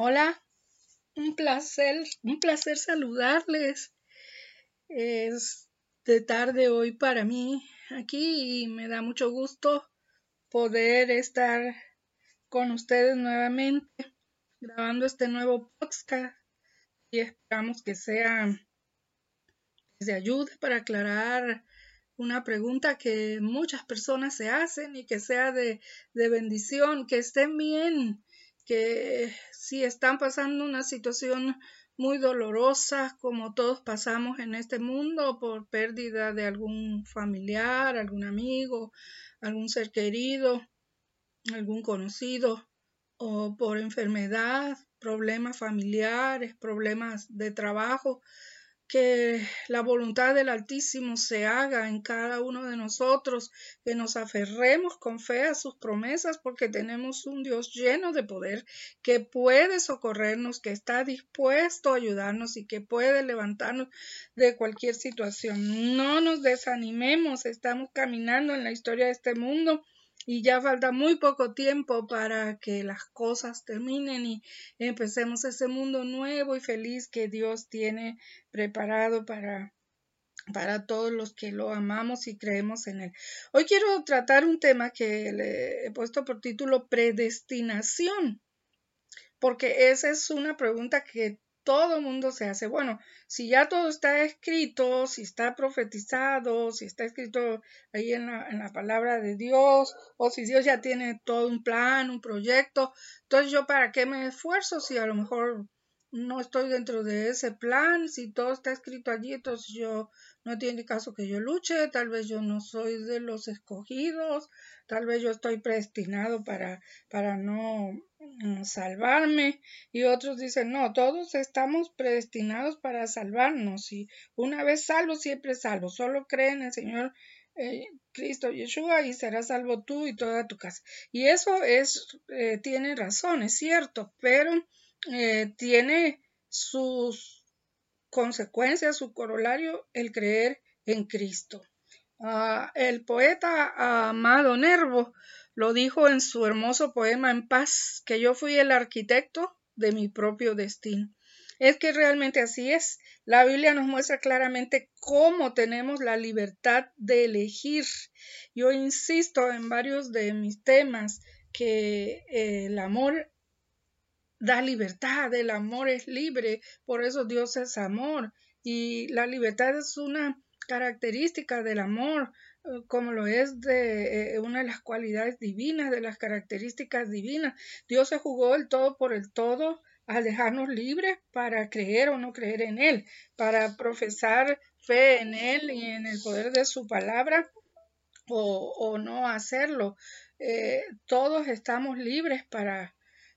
Hola, un placer, un placer saludarles. Es de tarde hoy para mí aquí y me da mucho gusto poder estar con ustedes nuevamente grabando este nuevo podcast y esperamos que sea de ayuda para aclarar una pregunta que muchas personas se hacen y que sea de, de bendición, que estén bien que si están pasando una situación muy dolorosa, como todos pasamos en este mundo, por pérdida de algún familiar, algún amigo, algún ser querido, algún conocido, o por enfermedad, problemas familiares, problemas de trabajo, que la voluntad del Altísimo se haga en cada uno de nosotros, que nos aferremos con fe a sus promesas, porque tenemos un Dios lleno de poder, que puede socorrernos, que está dispuesto a ayudarnos y que puede levantarnos de cualquier situación. No nos desanimemos, estamos caminando en la historia de este mundo y ya falta muy poco tiempo para que las cosas terminen y empecemos ese mundo nuevo y feliz que Dios tiene preparado para para todos los que lo amamos y creemos en él. Hoy quiero tratar un tema que le he puesto por título predestinación, porque esa es una pregunta que todo mundo se hace, bueno, si ya todo está escrito, si está profetizado, si está escrito ahí en la, en la palabra de Dios, o si Dios ya tiene todo un plan, un proyecto, entonces yo para qué me esfuerzo si a lo mejor no estoy dentro de ese plan, si todo está escrito allí, entonces yo no tiene caso que yo luche, tal vez yo no soy de los escogidos, tal vez yo estoy predestinado para, para no salvarme y otros dicen, no, todos estamos predestinados para salvarnos y una vez salvo, siempre salvo, solo cree en el Señor eh, Cristo Yeshua y serás salvo tú y toda tu casa. Y eso es, eh, tiene razón, es cierto, pero eh, tiene sus consecuencias, su corolario, el creer en Cristo. Ah, el poeta Amado Nervo lo dijo en su hermoso poema En paz, que yo fui el arquitecto de mi propio destino. Es que realmente así es. La Biblia nos muestra claramente cómo tenemos la libertad de elegir. Yo insisto en varios de mis temas que el amor da libertad, el amor es libre, por eso Dios es amor y la libertad es una característica del amor, eh, como lo es de eh, una de las cualidades divinas, de las características divinas. Dios se jugó el todo por el todo al dejarnos libres para creer o no creer en Él, para profesar fe en Él y en el poder de su palabra o, no hacerlo. Eh, todos estamos libres para,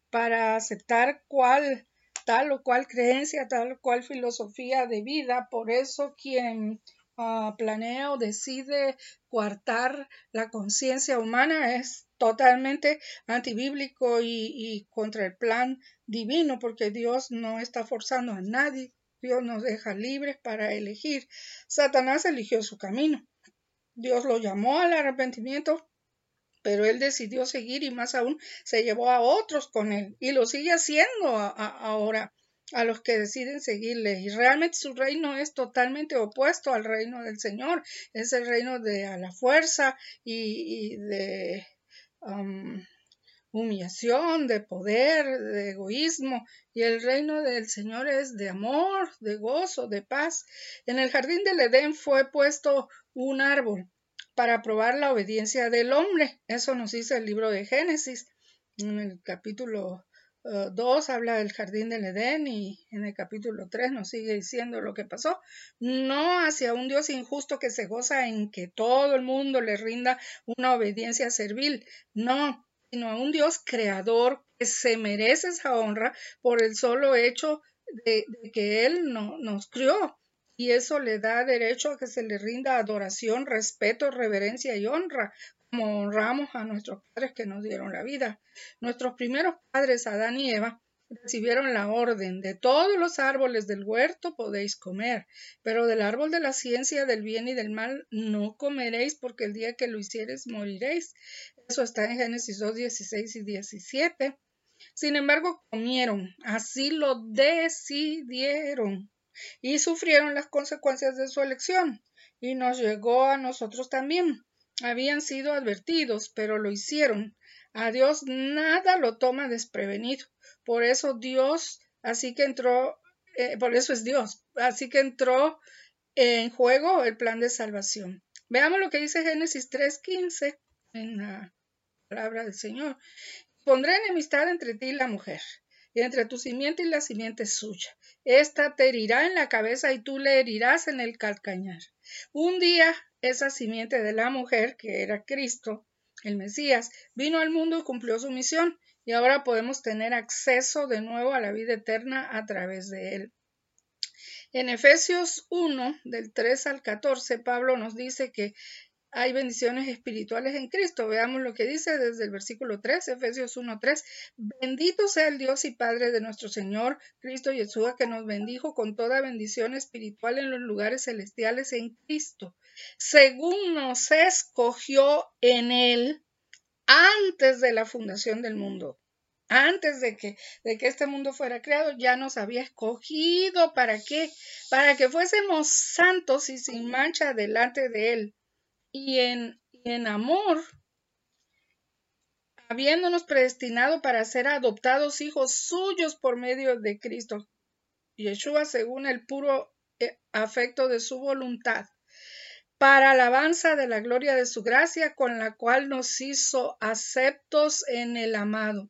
para aceptar cuál tal o cual creencia, tal o cual filosofía de vida. Por eso quien uh, planea o decide coartar la conciencia humana es totalmente antibíblico y, y contra el plan divino, porque Dios no está forzando a nadie. Dios nos deja libres para elegir. Satanás eligió su camino. Dios lo llamó al arrepentimiento pero él decidió seguir y más aún se llevó a otros con él y lo sigue haciendo ahora a los que deciden seguirle. Y realmente su reino es totalmente opuesto al reino del Señor. Es el reino de a la fuerza y, de um, humillación, de poder, de egoísmo. Y el reino del Señor es de amor, de gozo, de paz. En el jardín del Edén fue puesto un árbol para probar la obediencia del hombre. Eso nos dice el libro de Génesis. En el capítulo 2 uh, habla del jardín del Edén y en el capítulo 3 nos sigue diciendo lo que pasó. No hacia un Dios injusto que se goza en que todo el mundo le rinda una obediencia servil. No, sino a un Dios creador que se merece esa honra por el solo hecho de, que Él no, nos crió y eso le da derecho a que se le rinda adoración, respeto, reverencia y honra, como honramos a nuestros padres que nos dieron la vida. Nuestros primeros padres, Adán y Eva, recibieron la orden de todos los árboles del huerto podéis comer, pero del árbol de la ciencia del bien y del mal no comeréis, porque el día que lo hiciereis moriréis. Eso está en Génesis 2, 16 y 17. Sin embargo, comieron, así lo decidieron y sufrieron las consecuencias de su elección. Y nos llegó a nosotros también. Habían sido advertidos, pero lo hicieron. A Dios nada lo toma desprevenido. Por eso Dios, así que entró, eh, por eso es Dios, así que entró en juego el plan de salvación. Veamos lo que dice Génesis 3.15 en la palabra del Señor. Pondré enemistad entre ti y la mujer, y entre tu simiente y la simiente suya. Esta te herirá en la cabeza y tú le herirás en el calcañar. Un día esa simiente de la mujer, que era Cristo, el Mesías, vino al mundo y cumplió su misión, y ahora podemos tener acceso de nuevo a la vida eterna a través de él. En Efesios 1, del 3 al 14, Pablo nos dice que hay bendiciones espirituales en Cristo. Veamos lo que dice desde el versículo 3, Efesios 1:3. Bendito sea el Dios y Padre de nuestro Señor Cristo Yeshua, que nos bendijo con toda bendición espiritual en los lugares celestiales en Cristo, según nos escogió en Él antes de la fundación del mundo. Antes de que, de que este mundo fuera creado, ya nos había escogido. ¿Para qué? Para que fuésemos santos y sin mancha delante de Él y en, en amor, habiéndonos predestinado para ser adoptados hijos suyos por medio de Cristo Yeshua según el puro eh, afecto de su voluntad, para alabanza de la gloria de su gracia, con la cual nos hizo aceptos en el amado,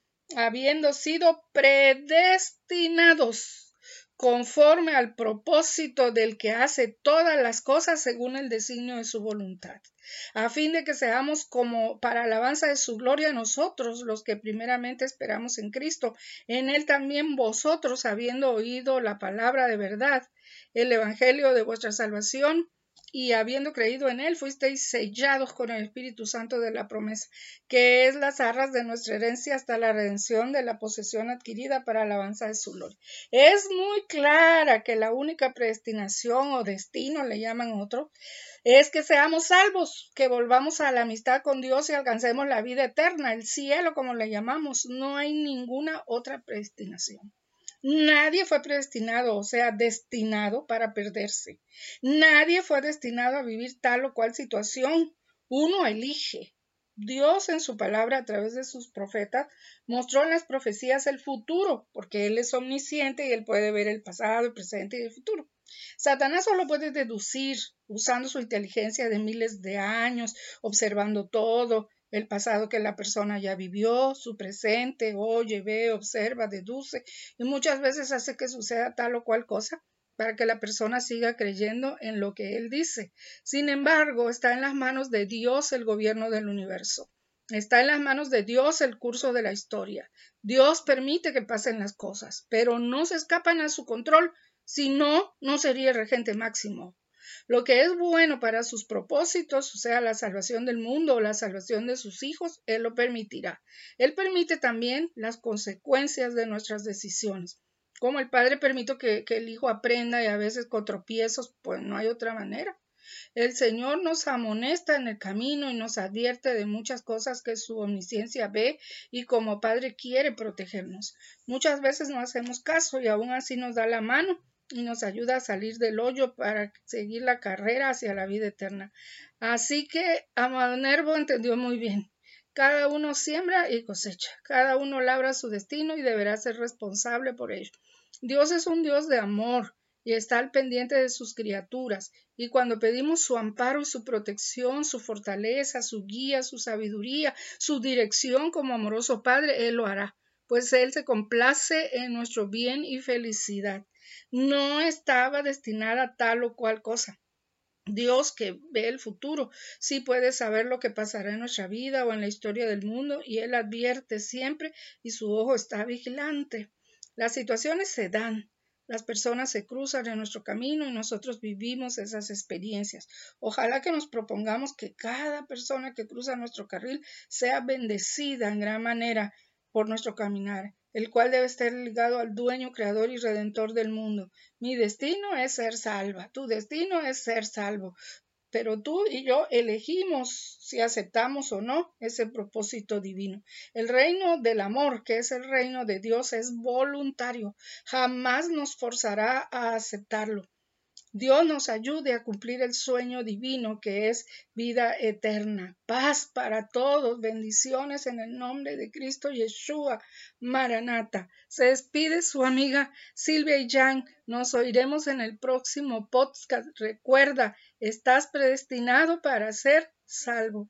habiendo sido predestinados conforme al propósito del que hace todas las cosas según el designio de su voluntad, a fin de que seamos como para alabanza de su gloria nosotros, los que primeramente esperamos en Cristo, en él también vosotros, habiendo oído la palabra de verdad, el evangelio de vuestra salvación, y habiendo creído en él, fuisteis sellados con el Espíritu Santo de la promesa, que es las arras de nuestra herencia hasta la redención de la posesión adquirida para la alabanza de su gloria. Es muy clara que la única predestinación o destino, le llaman otro, es que seamos salvos, que volvamos a la amistad con Dios y alcancemos la vida eterna, el cielo como le llamamos. No hay ninguna otra predestinación. Nadie fue predestinado, o sea, destinado para perderse. Nadie fue destinado a vivir tal o cual situación. Uno elige. Dios en su palabra a través de sus profetas mostró en las profecías el futuro, porque Él es omnisciente y Él puede ver el pasado, el presente y el futuro. Satanás solo puede deducir usando su inteligencia de miles de años, observando todo, el pasado que la persona ya vivió, su presente, oye, ve, observa, deduce y muchas veces hace que suceda tal o cual cosa para que la persona siga creyendo en lo que él dice. Sin embargo, está en las manos de Dios el gobierno del universo. Está en las manos de Dios el curso de la historia. Dios permite que pasen las cosas, pero no se escapan a su control, si no, no sería el regente máximo. Lo que es bueno para sus propósitos, o sea, la salvación del mundo o la salvación de sus hijos, Él lo permitirá. Él permite también las consecuencias de nuestras decisiones. Como el Padre permite que, el Hijo aprenda y a veces con tropiezos, pues no hay otra manera. El Señor nos amonesta en el camino y nos advierte de muchas cosas que su omnisciencia ve y como Padre quiere protegernos. Muchas veces no hacemos caso y aún así nos da la mano y nos ayuda a salir del hoyo para seguir la carrera hacia la vida eterna. Así que Amado Nervo entendió muy bien. Cada uno siembra y cosecha, cada uno labra su destino y deberá ser responsable por ello. Dios es un Dios de amor y está al pendiente de sus criaturas, y cuando pedimos su amparo y su protección, su fortaleza, su guía, su sabiduría, su dirección como amoroso Padre, Él lo hará, pues Él se complace en nuestro bien y felicidad no estaba destinada a tal o cual cosa. Dios que ve el futuro, sí puede saber lo que pasará en nuestra vida o en la historia del mundo y Él advierte siempre y su ojo está vigilante. Las situaciones se dan, las personas se cruzan en nuestro camino y nosotros vivimos esas experiencias. Ojalá que nos propongamos que cada persona que cruza nuestro carril sea bendecida en gran manera por nuestro caminar, el cual debe estar ligado al dueño, creador y redentor del mundo. Mi destino es ser salva, tu destino es ser salvo pero tú y yo elegimos si aceptamos o no ese propósito divino. El reino del amor, que es el reino de Dios, es voluntario, jamás nos forzará a aceptarlo. Dios nos ayude a cumplir el sueño divino que es vida eterna. Paz para todos. Bendiciones en el nombre de Cristo Yeshua. Maranata. Se despide su amiga Silvia y Jan. Nos oiremos en el próximo podcast. Recuerda, estás predestinado para ser salvo.